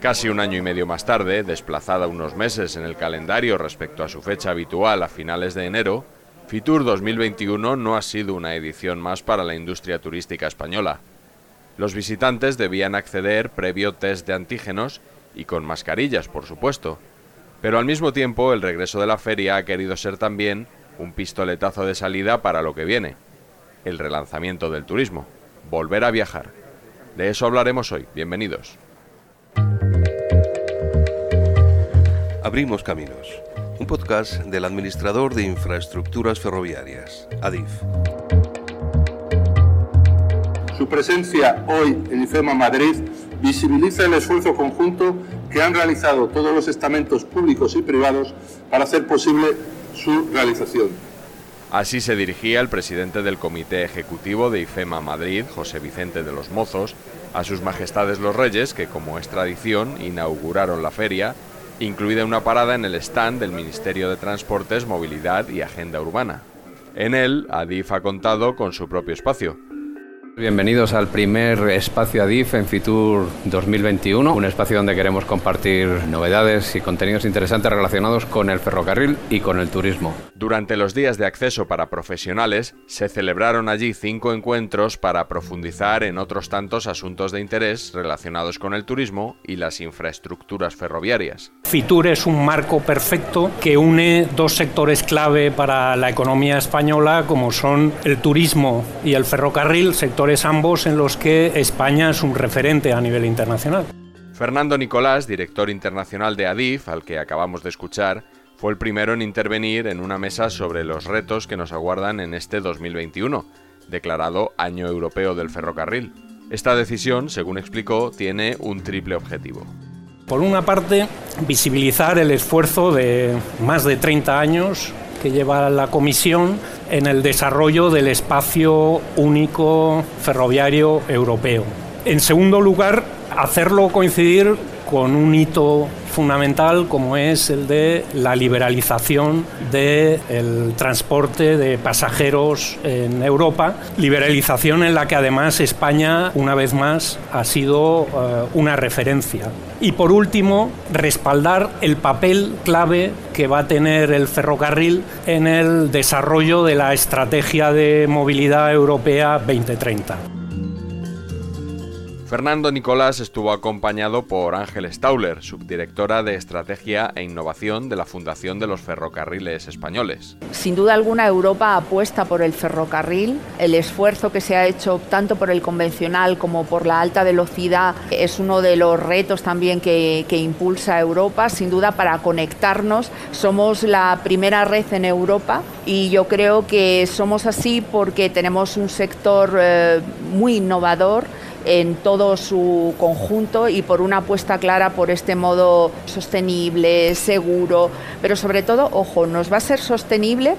Casi un año y medio más tarde, desplazada unos meses en el calendario respecto a su fecha habitual a finales de enero, Fitur 2021 no ha sido una edición más para la industria turística española. Los visitantes debían acceder previo test de antígenos y con mascarillas, por supuesto. Pero al mismo tiempo, el regreso de la feria ha querido ser también un pistoletazo de salida para lo que viene, el relanzamiento del turismo, volver a viajar. De eso hablaremos hoy. Bienvenidos. Abrimos Caminos, un podcast del administrador de infraestructuras ferroviarias, ADIF. Su presencia hoy en IFEMA Madrid visibiliza el esfuerzo conjunto que han realizado todos los estamentos públicos y privados para hacer posible su realización. Así se dirigía el presidente del Comité Ejecutivo de IFEMA Madrid, José Vicente de los Mozos, a sus majestades los reyes que, como es tradición, inauguraron la feria, incluida una parada en el stand del Ministerio de Transportes, Movilidad y Agenda Urbana. En él, Adif ha contado con su propio espacio, Bienvenidos al primer espacio ADIF en Fitur 2021, un espacio donde queremos compartir novedades y contenidos interesantes relacionados con el ferrocarril y con el turismo. Durante los días de acceso para profesionales, se celebraron allí cinco encuentros para profundizar en otros tantos asuntos de interés relacionados con el turismo y las infraestructuras ferroviarias. Fitur es un marco perfecto que une dos sectores clave para la economía española como son el turismo y el ferrocarril, sector ambos en los que España es un referente a nivel internacional. Fernando Nicolás, director internacional de ADIF, al que acabamos de escuchar, fue el primero en intervenir en una mesa sobre los retos que nos aguardan en este 2021, declarado Año Europeo del Ferrocarril. Esta decisión, según explicó, tiene un triple objetivo. Por una parte, visibilizar el esfuerzo de más de 30 años que lleva la Comisión en el desarrollo del espacio único ferroviario europeo. En segundo lugar, hacerlo coincidir con un hito fundamental como es el de la liberalización del transporte de pasajeros en Europa, liberalización en la que además España una vez más ha sido eh, una referencia. Y por último, respaldar el papel clave que va a tener el ferrocarril en el desarrollo de la estrategia de movilidad europea 2030. Fernando Nicolás estuvo acompañado por Ángel Stauler, subdirectora de Estrategia e Innovación de la Fundación de los Ferrocarriles Españoles. Sin duda alguna Europa apuesta por el ferrocarril. El esfuerzo que se ha hecho tanto por el convencional como por la alta velocidad es uno de los retos también que, impulsa Europa. Sin duda para conectarnos somos la primera red en Europa y yo creo que somos así porque tenemos un sector eh, muy innovador en todo su conjunto y por una apuesta clara por este modo sostenible, seguro, pero sobre todo, ojo, nos va a ser sostenible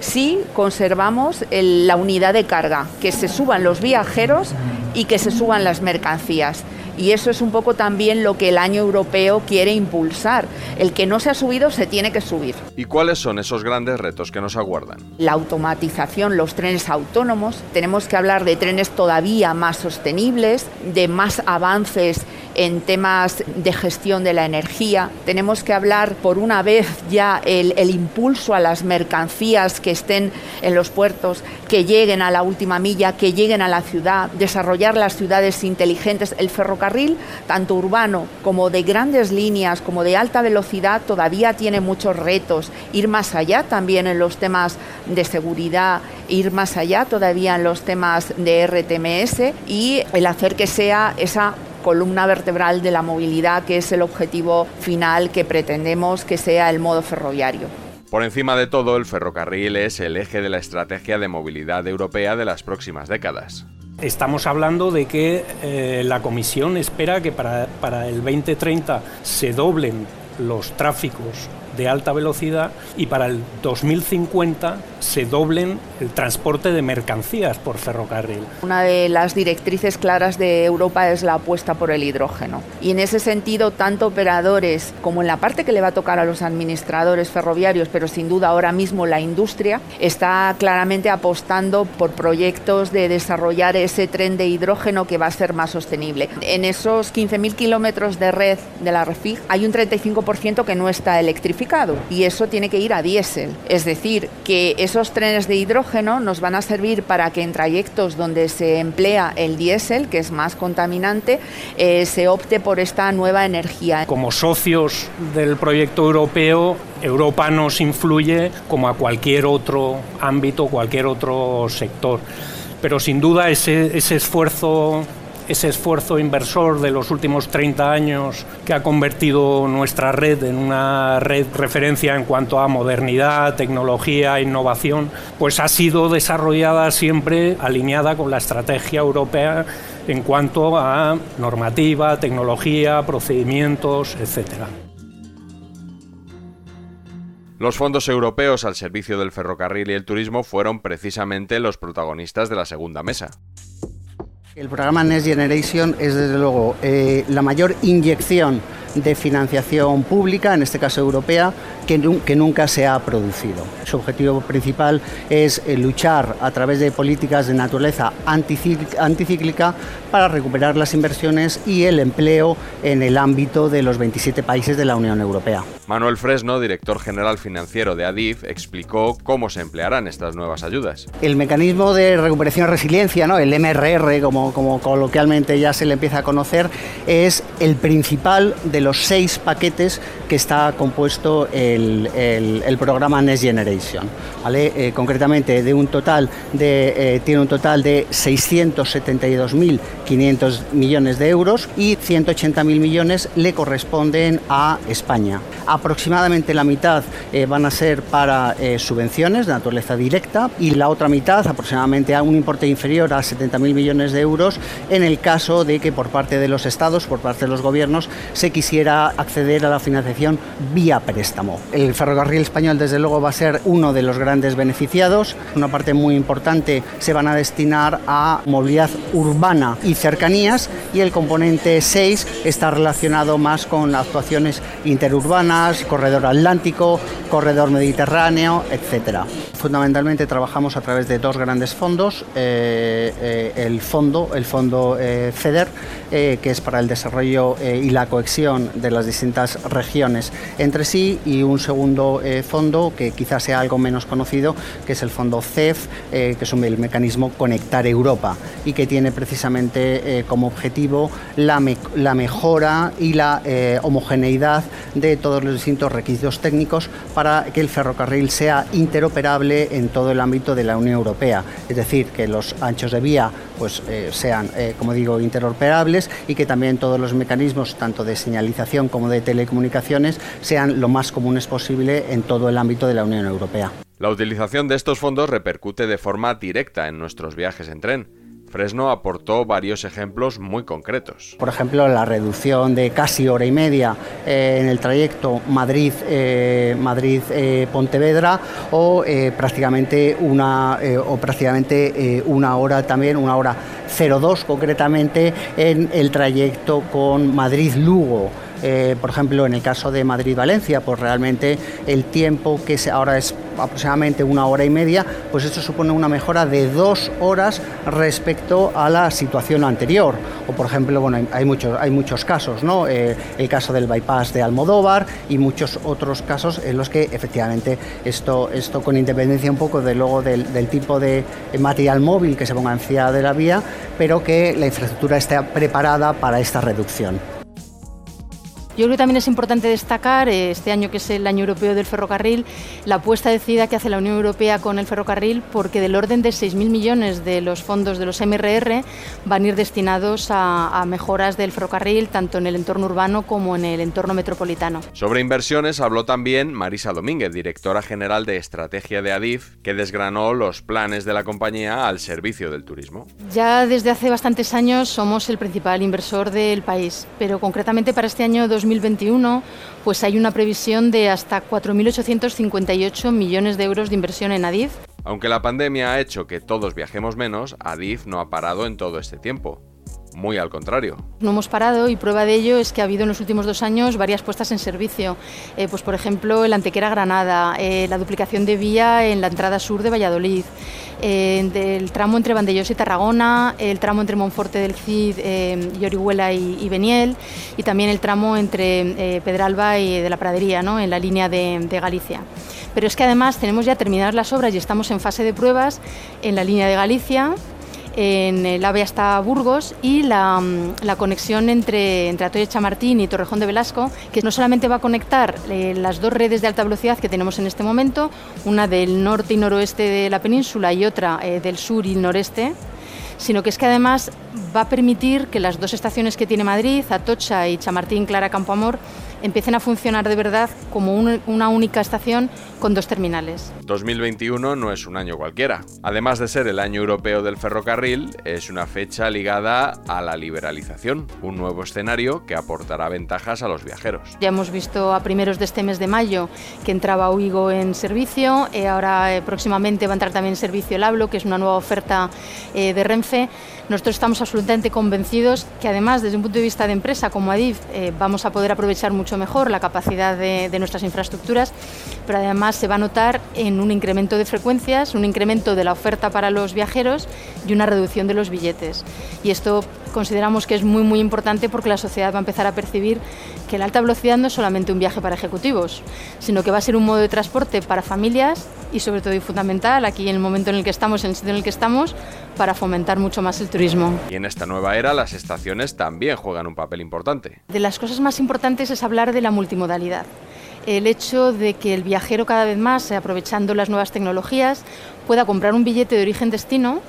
si conservamos la unidad de carga, que se suban los viajeros y que se suban las mercancías. Y eso es un poco también lo que el año europeo quiere impulsar. El que no se ha subido se tiene que subir. ¿Y cuáles son esos grandes retos que nos aguardan? La automatización, los trenes autónomos. Tenemos que hablar de trenes todavía más sostenibles, de más avances en temas de gestión de la energía. Tenemos que hablar por una vez ya el, impulso a las mercancías que estén en los puertos, que lleguen a la última milla, que lleguen a la ciudad, desarrollar las ciudades inteligentes. El ferrocarril, tanto urbano como de grandes líneas, como de alta velocidad, todavía tiene muchos retos. Ir más allá también en los temas de seguridad, ir más allá todavía en los temas de RTMS y el hacer que sea esa columna vertebral de la movilidad, que es el objetivo final que pretendemos que sea el modo ferroviario. Por encima de todo, el ferrocarril es el eje de la estrategia de movilidad europea de las próximas décadas. Estamos hablando de que eh, la Comisión espera que para, para el 2030 se doblen los tráficos de alta velocidad y para el 2050 se doblen el transporte de mercancías por ferrocarril. Una de las directrices claras de Europa es la apuesta por el hidrógeno. Y en ese sentido, tanto operadores como en la parte que le va a tocar a los administradores ferroviarios, pero sin duda ahora mismo la industria, está claramente apostando por proyectos de desarrollar ese tren de hidrógeno que va a ser más sostenible. En esos 15.000 kilómetros de red de la REFIG hay un 35% que no está electrificado y eso tiene que ir a diésel. Es decir, que esos trenes de hidrógeno nos van a servir para que en trayectos donde se emplea el diésel, que es más contaminante, eh, se opte por esta nueva energía. Como socios del proyecto europeo, Europa nos influye como a cualquier otro ámbito, cualquier otro sector. Pero sin duda ese, ese esfuerzo ese esfuerzo inversor de los últimos 30 años que ha convertido nuestra red en una red referencia en cuanto a modernidad, tecnología, innovación, pues ha sido desarrollada siempre alineada con la estrategia europea en cuanto a normativa, tecnología, procedimientos, etcétera. Los fondos europeos al servicio del ferrocarril y el turismo fueron precisamente los protagonistas de la segunda mesa. El programa Next Generation es desde luego eh, la mayor inyección de financiación pública, en este caso europea, que, nunca se ha producido. Su objetivo principal es eh, luchar a través de políticas de naturaleza anticíclica para recuperar las inversiones y el empleo en el ámbito de los 27 países de la Unión Europea. Manuel Fresno, director general financiero de ADIF, explicó cómo se emplearán estas nuevas ayudas. El mecanismo de recuperación y resiliencia, ¿no? el MRR, como, como coloquialmente ya se le empieza a conocer, es el principal de los seis paquetes que está compuesto el, el, programa Next Generation. ¿vale? Eh, concretamente, de un total de, eh, tiene un total de 672.500 millones de euros y 180.000 millones le corresponden a España aproximadamente la mitad eh, van a ser para subvenciones de naturaleza directa y la otra mitad, aproximadamente a un importe inferior a 70.000 millones de euros, en el caso de que por parte de los estados, por parte de los gobiernos, se quisiera acceder a la financiación vía préstamo. El ferrocarril español, desde luego, va a ser uno de los grandes beneficiados. Una parte muy importante se van a destinar a movilidad urbana y cercanías y el componente 6 está relacionado más con actuaciones interurbanas corredor atlántico, corredor mediterráneo, etcétera. Fundamentalmente trabajamos a través de dos grandes fondos, eh, eh, el fondo, el fondo eh, FEDER, que es para el desarrollo y la cohesión de las distintas regiones entre sí, y un segundo fondo que quizás sea algo menos conocido, que es el fondo CEF, que es un, el mecanismo Conectar Europa y que tiene precisamente como objetivo la mejora y la homogeneidad de todos los distintos requisitos técnicos para que el ferrocarril sea interoperable en todo el ámbito de la Unión Europea. Es decir, que los anchos de vía pues, eh, sean, eh, como digo, interoperables y que también todos los mecanismos, tanto de señalización como de telecomunicaciones, sean lo más comunes posible en todo el ámbito de la Unión Europea. La utilización de estos fondos repercute de forma directa en nuestros viajes en tren. Fresno aportó varios ejemplos muy concretos. Por ejemplo, la reducción de casi hora y media eh, en el trayecto Madrid-Pontevedra eh, o eh, prácticamente una o prácticamente una hora también, una hora 02 concretamente en el trayecto con Madrid-Lugo. Por ejemplo, en el caso de Madrid-Valencia, pues realmente el tiempo que ahora es aproximadamente una hora y media, pues esto supone una mejora de dos horas respecto a la situación anterior. O por ejemplo, bueno, hay muchos, hay muchos casos, ¿no? Eh, el caso del bypass de Almodóvar y muchos otros casos en los que efectivamente esto, esto con independencia un poco de luego del, del tipo de material móvil que se ponga encima de la vía, pero que la infraestructura esté preparada para esta reducción. Yo creo que también es importante destacar, eh, este año que es el año europeo del ferrocarril, la apuesta decidida que hace la Unión Europea con el ferrocarril, porque del orden de 6.000 millones de los fondos de los MRR van a ir destinados a, mejoras del ferrocarril, tanto en el entorno urbano como en el entorno metropolitano. Sobre inversiones habló también Marisa Domínguez, directora general de estrategia de ADIF, que desgranó los planes de la compañía al servicio del turismo. Ya desde hace bastantes años somos el principal inversor del país, pero concretamente para este año 2020 2021 pues hay una previsión de hasta 4.858 millones de euros de inversión en Adif. Aunque la pandemia ha hecho que todos viajemos menos, Adif no ha parado en todo este tiempo. Muy al contrario. No hemos parado y prueba de ello es que ha habido en los últimos dos años varias puestas en servicio. Eh, pues por ejemplo, el Antequera Granada, eh, la duplicación de vía en la entrada sur de Valladolid, eh, el tramo entre Vandellós y Tarragona, el tramo entre Monforte del Cid y Orihuela y, Beniel, y también el tramo entre Pedralba y de la Pradería, ¿no? en la línea de, de Galicia. Pero es que además tenemos ya terminadas las obras y estamos en fase de pruebas en la línea de Galicia, en el AVE hasta Burgos y la, conexión entre, entre Atoya Chamartín y Torrejón de Velasco, que no solamente va a conectar eh, las dos redes de alta velocidad que tenemos en este momento, una del norte y noroeste de la península y otra eh, del sur y noreste, sino que es que además va a permitir que las dos estaciones que tiene Madrid, Atocha y Chamartín Clara Campoamor, empiecen a funcionar de verdad como una única estación con dos terminales. 2021 no es un año cualquiera. Además de ser el año europeo del ferrocarril, es una fecha ligada a la liberalización, un nuevo escenario que aportará ventajas a los viajeros. Ya hemos visto a primeros de este mes de mayo que entraba Uigo en servicio, eh, ahora eh, próximamente va a entrar también en servicio el Hablo, que es una nueva oferta eh, de Renfe. Nosotros estamos absolutamente convencidos que además desde un punto de vista de empresa como Adif vamos a poder aprovechar mucho mejor la capacidad de, de nuestras infraestructuras, pero además se va a notar en un incremento de frecuencias, un incremento de la oferta para los viajeros y una reducción de los billetes. Y esto consideramos que es muy muy importante porque la sociedad va a empezar a percibir que la alta velocidad no es solamente un viaje para ejecutivos, sino que va a ser un modo de transporte para familias y sobre todo y fundamental aquí en el momento en el que estamos, en el sitio en el que estamos, para fomentar mucho más el turismo. Y en esta nueva era las estaciones también juegan un papel importante. De las cosas más importantes es hablar de la multimodalidad el hecho de que el viajero cada vez más, aprovechando las nuevas tecnologías, pueda comprar un billete de origen-destino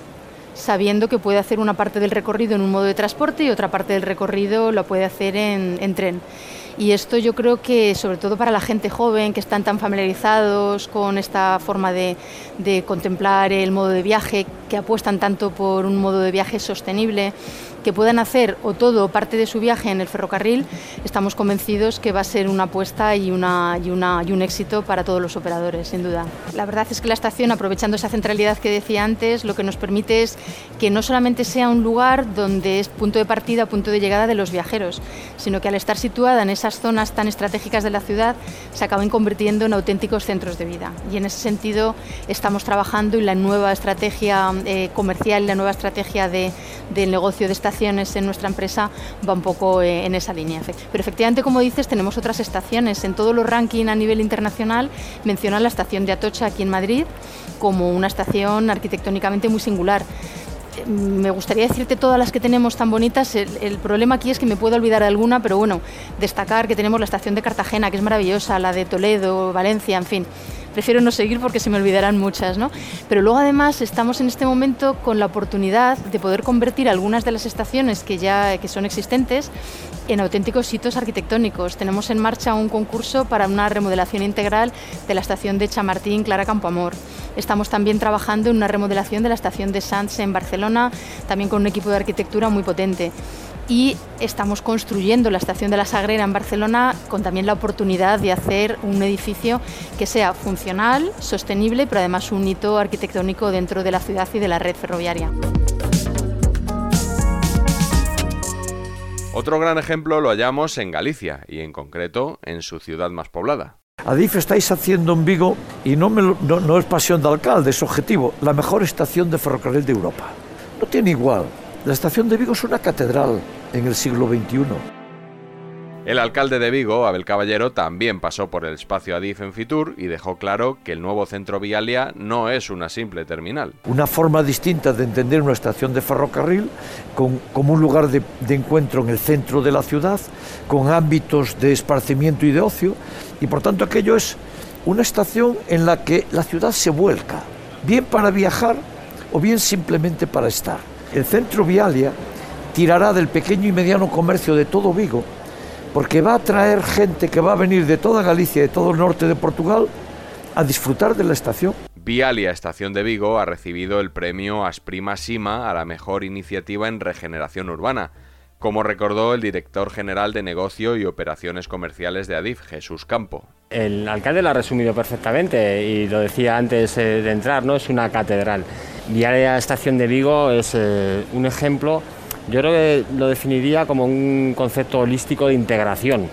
sabiendo que puede hacer una parte del recorrido en un modo de transporte y otra parte del recorrido lo puede hacer en, tren. Y esto yo creo que, sobre todo para la gente joven, que están tan familiarizados con esta forma de, de contemplar el modo de viaje, que apuestan tanto por un modo de viaje sostenible, que puedan hacer o todo o parte de su viaje en el ferrocarril, estamos convencidos que va a ser una apuesta y, una, y, una, y un éxito para todos los operadores, sin duda. La verdad es que la estación, aprovechando esa centralidad que decía antes, lo que nos permite es que no solamente sea un lugar donde es punto de partida, punto de llegada de los viajeros, sino que al estar situada en esas zonas tan estratégicas de la ciudad, se acaben convirtiendo en auténticos centros de vida. Y en ese sentido estamos trabajando en la nueva estrategia eh, comercial, la nueva estrategia de, del negocio de estación en nuestra empresa va un poco eh, en esa línea. Pero efectivamente, como dices, tenemos otras estaciones. En todos los rankings a nivel internacional mencionan la estación de Atocha aquí en Madrid como una estación arquitectónicamente muy singular me gustaría decirte todas las que tenemos tan bonitas. El, problema aquí es que me puedo olvidar de alguna, pero bueno, destacar que tenemos la estación de Cartagena, que es maravillosa, la de Toledo, Valencia, en fin. Prefiero no seguir porque se me olvidarán muchas, ¿no? Pero luego además estamos en este momento con la oportunidad de poder convertir algunas de las estaciones que ya que son existentes en auténticos sitios arquitectónicos. Tenemos en marcha un concurso para una remodelación integral de la estación de Chamartín Clara Campoamor. Estamos también trabajando en una remodelación de la estación de Sants en Barcelona, también con un equipo de arquitectura muy potente y estamos construyendo la estación de la Sagrera en Barcelona con también la oportunidad de hacer un edificio que sea funcional, sostenible, pero además un hito arquitectónico dentro de la ciudad y de la red ferroviaria. Otro gran ejemplo lo hallamos en Galicia y en concreto en su ciudad más poblada. Adif estáis haciendo en Vigo, y no, no, es pasión de alcalde, es objetivo, la mejor estación de ferrocarril de Europa. No tiene igual. La estación de Vigo es una catedral en el siglo XXI. El alcalde de Vigo, Abel Caballero, también pasó por el espacio Adif en Fitur y dejó claro que el nuevo centro Vialia no es una simple terminal. Una forma distinta de entender una estación de ferrocarril como un lugar de, de encuentro en el centro de la ciudad, con ámbitos de esparcimiento y de ocio, y por tanto aquello es una estación en la que la ciudad se vuelca, bien para viajar o bien simplemente para estar. El centro Vialia tirará del pequeño y mediano comercio de todo Vigo porque va a traer gente que va a venir de toda Galicia y de todo el norte de Portugal a disfrutar de la estación. Vialia Estación de Vigo ha recibido el premio Asprima Sima a la mejor iniciativa en regeneración urbana, como recordó el director general de Negocio y Operaciones Comerciales de Adif, Jesús Campo. El alcalde lo ha resumido perfectamente y lo decía antes eh, de entrar, ¿no? Es una catedral. Viaria Estación de Vigo es eh, un ejemplo, yo creo que lo definiría como un concepto holístico de integración.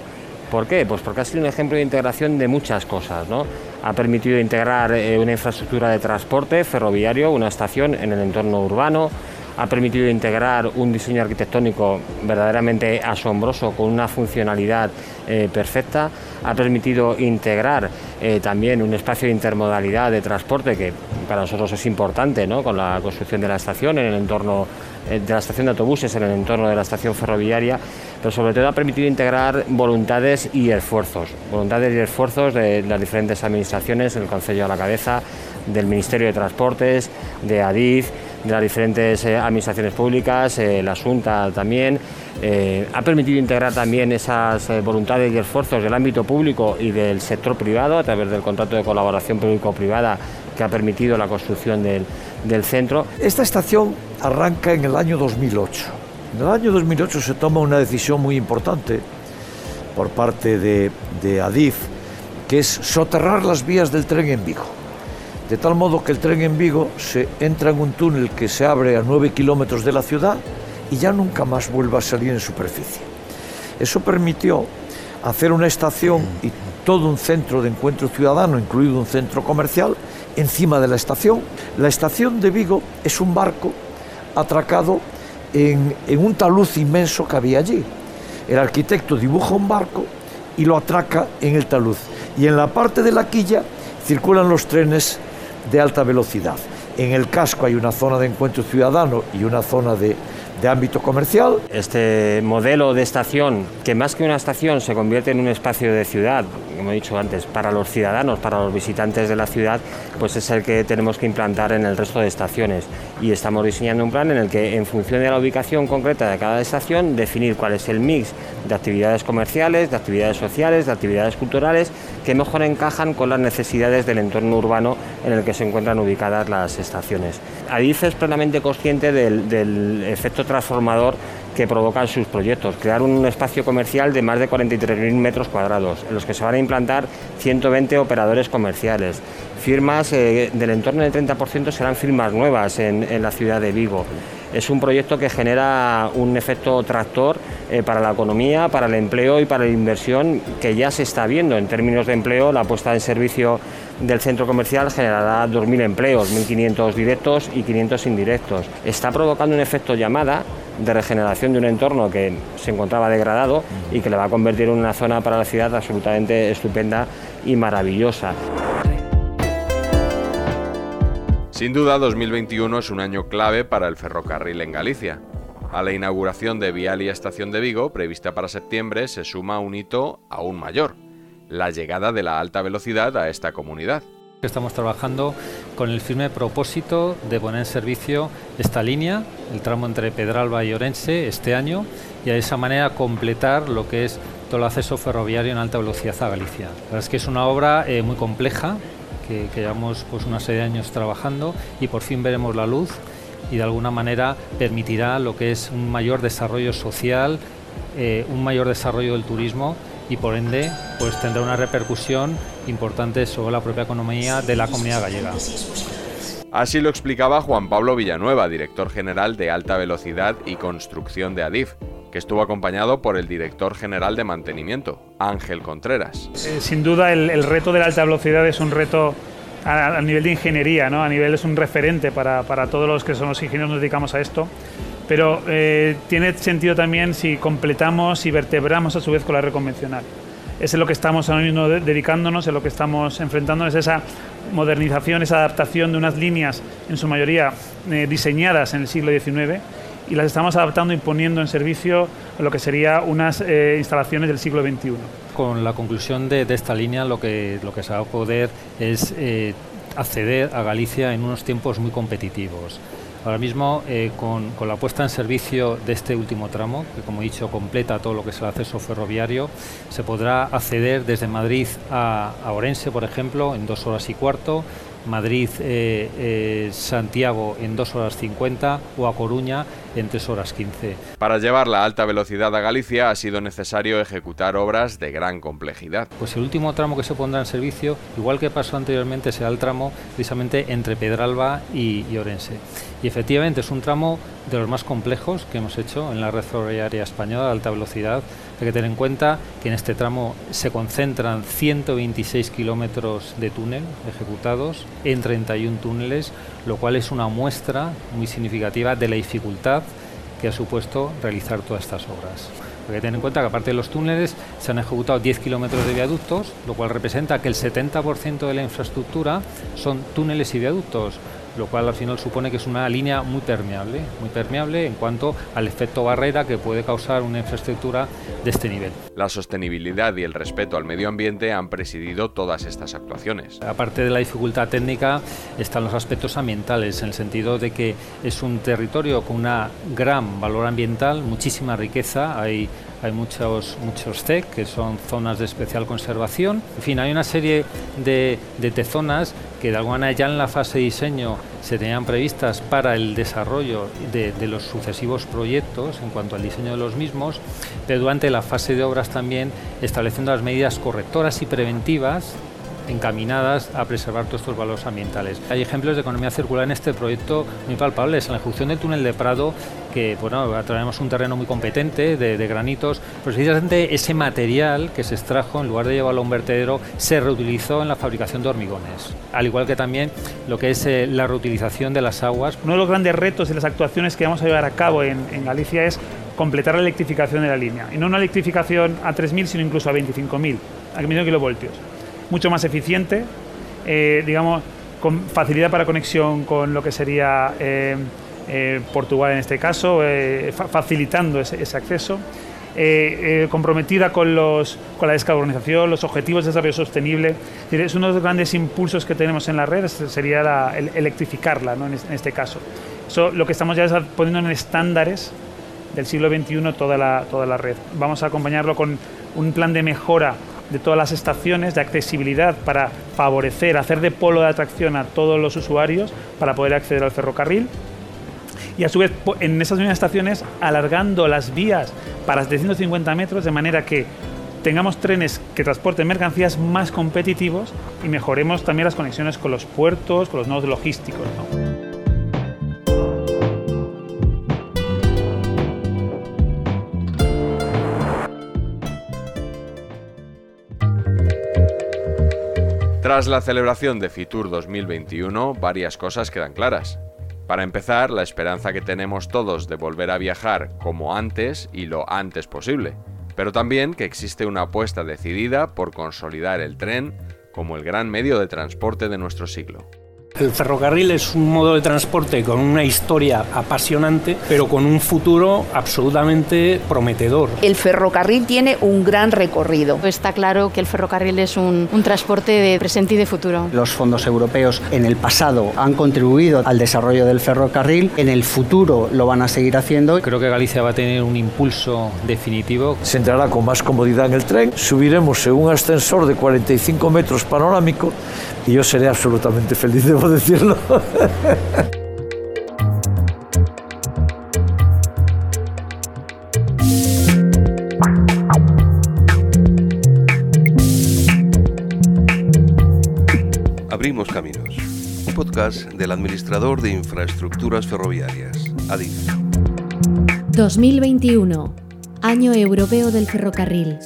¿Por qué? Pues porque ha sido un ejemplo de integración de muchas cosas, ¿no? Ha permitido integrar eh, una infraestructura de transporte ferroviario, una estación en el entorno urbano, ha permitido integrar un diseño arquitectónico verdaderamente asombroso con una funcionalidad eh, perfecta, ha permitido integrar eh, también un espacio de intermodalidad de transporte que para nosotros es importante, ¿no? con la construcción de la estación en el entorno de la estación de autobuses en el entorno de la estación ferroviaria, pero sobre todo ha permitido integrar voluntades y esfuerzos, voluntades y esfuerzos de las diferentes administraciones, el Consejo a la cabeza, del Ministerio de Transportes, de ADIF, de las diferentes eh, administraciones públicas, eh, la Junta también. Eh, ha permitido integrar también esas voluntades y esfuerzos del ámbito público y del sector privado a través del contrato de colaboración público-privada que ha permitido la construcción del, del centro. Esta estación arranca en el año 2008. En el año 2008 se toma una decisión muy importante por parte de, de Adif, que es soterrar las vías del tren en Vigo de tal modo que el tren en Vigo se entra en un túnel que se abre a 9 kilómetros de la ciudad y ya nunca más vuelve a salir en superficie. Eso permitió hacer una estación y todo un centro de encuentro ciudadano, incluido un centro comercial, encima de la estación. La estación de Vigo es un barco atracado en, un talud inmenso que había allí. El arquitecto dibuja un barco y lo atraca en el talud. Y en la parte de la quilla circulan los trenes de alta velocidad. En el casco hay una zona de encuentro ciudadano y una zona de, de ámbito comercial. Este modelo de estación, que más que una estación se convierte en un espacio de ciudad, como he dicho antes, para los ciudadanos, para los visitantes de la ciudad, pues es el que tenemos que implantar en el resto de estaciones. Y estamos diseñando un plan en el que, en función de la ubicación concreta de cada estación, definir cuál es el mix de actividades comerciales, de actividades sociales, de actividades culturales, que mejor encajan con las necesidades del entorno urbano en el que se encuentran ubicadas las estaciones. Adif es plenamente consciente del, efecto transformador que provocan sus proyectos. Crear un espacio comercial de más de 43.000 metros cuadrados, en los que se van a implantar 120 operadores comerciales. Firmas eh, del entorno del 30% serán firmas nuevas en, en, la ciudad de Vigo. Es un proyecto que genera un efecto tractor eh, para la economía, para el empleo y para la inversión que ya se está viendo. En términos de empleo, la puesta en servicio del centro comercial generará 2.000 empleos, 1.500 directos y 500 indirectos. Está provocando un efecto llamada de regeneración de un entorno que se encontraba degradado y que le va a convertir en una zona para la ciudad absolutamente estupenda y maravillosa. Sin duda, 2021 es un año clave para el ferrocarril en Galicia. A la inauguración de Vialia Estación de Vigo, prevista para septiembre, se suma un hito aún mayor, la llegada de la alta velocidad a esta comunidad. Estamos trabajando con el firme propósito de poner en servicio esta línea, el tramo entre Pedralba y Orense, este año, y de esa manera completar lo que es todo el acceso ferroviario en alta velocidad a Galicia. La verdad es que es una obra eh, muy compleja, que, llevamos pues, una serie de años trabajando y por fin veremos la luz y de alguna manera permitirá lo que es un mayor desarrollo social, eh, un mayor desarrollo del turismo y por ende pues tendrá una repercusión importante sobre la propia economía de la comunidad gallega. Así lo explicaba Juan Pablo Villanueva, director general de Alta Velocidad y Construcción de Adif, que estuvo acompañado por el director general de mantenimiento, Ángel Contreras. Eh, sin duda el, el, reto de la alta velocidad es un reto a, a nivel de ingeniería, ¿no? a nivel es un referente para, para, todos los que somos ingenieros nos dedicamos a esto, pero eh, tiene sentido también si completamos y vertebramos a su vez con la red convencional. Es en lo que estamos ahora mismo dedicándonos, en lo que estamos enfrentándonos, esa modernización, esa adaptación de unas líneas, en su mayoría eh, diseñadas en el siglo XIX, y las estamos adaptando y poniendo en servicio lo que serían unas eh, instalaciones del siglo XXI. Con la conclusión de, de, esta línea lo que, lo que se va a poder es eh, acceder a Galicia en unos tiempos muy competitivos. Ahora mismo, eh, con, con, la puesta en servicio de este último tramo, que como he dicho completa todo lo que es el acceso ferroviario, se podrá acceder desde Madrid a, a Orense, por ejemplo, en dos horas y cuarto, Madrid-Santiago eh, eh, en 2 horas 50 o a Coruña en 3 horas 15. Para llevar la alta velocidad a Galicia ha sido necesario ejecutar obras de gran complejidad. Pues el último tramo que se pondrá en servicio, igual que pasó anteriormente, será el tramo precisamente entre Pedralba y, y Orense. Y efectivamente es un tramo de los más complejos que hemos hecho en la red ferroviaria española de alta velocidad. Hay que tener en cuenta que en este tramo se concentran 126 kilómetros de túnel ejecutados en 31 túneles, lo cual es una muestra muy significativa de la dificultad que ha supuesto realizar todas estas obras. Hay que tener en cuenta que aparte de los túneles se han ejecutado 10 kilómetros de viaductos, lo cual representa que el 70% de la infraestructura son túneles y viaductos lo cual al final supone que es una línea muy permeable, muy permeable en cuanto al efecto barrera que puede causar una infraestructura de este nivel. La sostenibilidad y el respeto al medio ambiente han presidido todas estas actuaciones. Aparte de la dificultad técnica, están los aspectos ambientales, en el sentido de que es un territorio con una gran valor ambiental, muchísima riqueza, hay hay muchos, muchos TEC, que son zonas de especial conservación. En fin, hay una serie de, de zonas que de alguna manera ya en la fase de diseño se tenían previstas para el desarrollo de, de, los sucesivos proyectos en cuanto al diseño de los mismos, pero durante la fase de obras también estableciendo las medidas correctoras y preventivas encaminadas a preservar todos estos valores ambientales. Hay ejemplos de economía circular en este proyecto muy palpables. En la ejecución del túnel de Prado, que bueno, traemos un terreno muy competente de, granitos, precisamente ese material que se extrajo, en lugar de llevarlo a un vertedero, se reutilizó en la fabricación de hormigones. Al igual que también lo que es eh, la reutilización de las aguas. Uno de los grandes retos y las actuaciones que vamos a llevar a cabo en, en Galicia es completar la electrificación de la línea. Y no una electrificación a 3.000, sino incluso a 25.000, a 5.000 kilovoltios mucho más eficiente, eh, digamos, con facilidad para conexión con lo que sería eh, eh, Portugal en este caso, facilitando ese, acceso. comprometida con, los, con la descarbonización, los objetivos de desarrollo sostenible. Es uno de los grandes impulsos que tenemos en la red, sería electrificarla ¿no? en, este caso. Eso, lo que estamos ya es poniendo en estándares del siglo XXI toda la, toda la red. Vamos a acompañarlo con un plan de mejora de todas las estaciones, de accesibilidad para favorecer, hacer de polo de atracción a todos los usuarios para poder acceder al ferrocarril. Y a su vez, en esas mismas estaciones, alargando las vías para 750 metros, de manera que tengamos trenes que transporten mercancías más competitivos y mejoremos también las conexiones con los puertos, con los nodos logísticos. Tras la celebración de Fitur 2021, varias cosas quedan claras. Para empezar, la esperanza que tenemos todos de volver a viajar como antes y lo antes posible, pero también que existe una apuesta decidida por consolidar el tren como el gran medio de transporte de nuestro siglo. El ferrocarril es un modo de transporte con una historia apasionante, pero con un futuro absolutamente prometedor. El ferrocarril tiene un gran recorrido. Está claro que el ferrocarril es un, transporte de presente y de futuro. Los fondos europeos en el pasado han contribuido al desarrollo del ferrocarril, en el futuro lo van a seguir haciendo. Creo que Galicia va a tener un impulso definitivo. Se entrará con más comodidad en el tren, subiremos en un ascensor de 45 metros panorámico y yo seré absolutamente feliz, decirlo. Abrimos Caminos, un podcast del administrador de infraestructuras ferroviarias, ADIF. 2021, Año Europeo del Ferrocarril.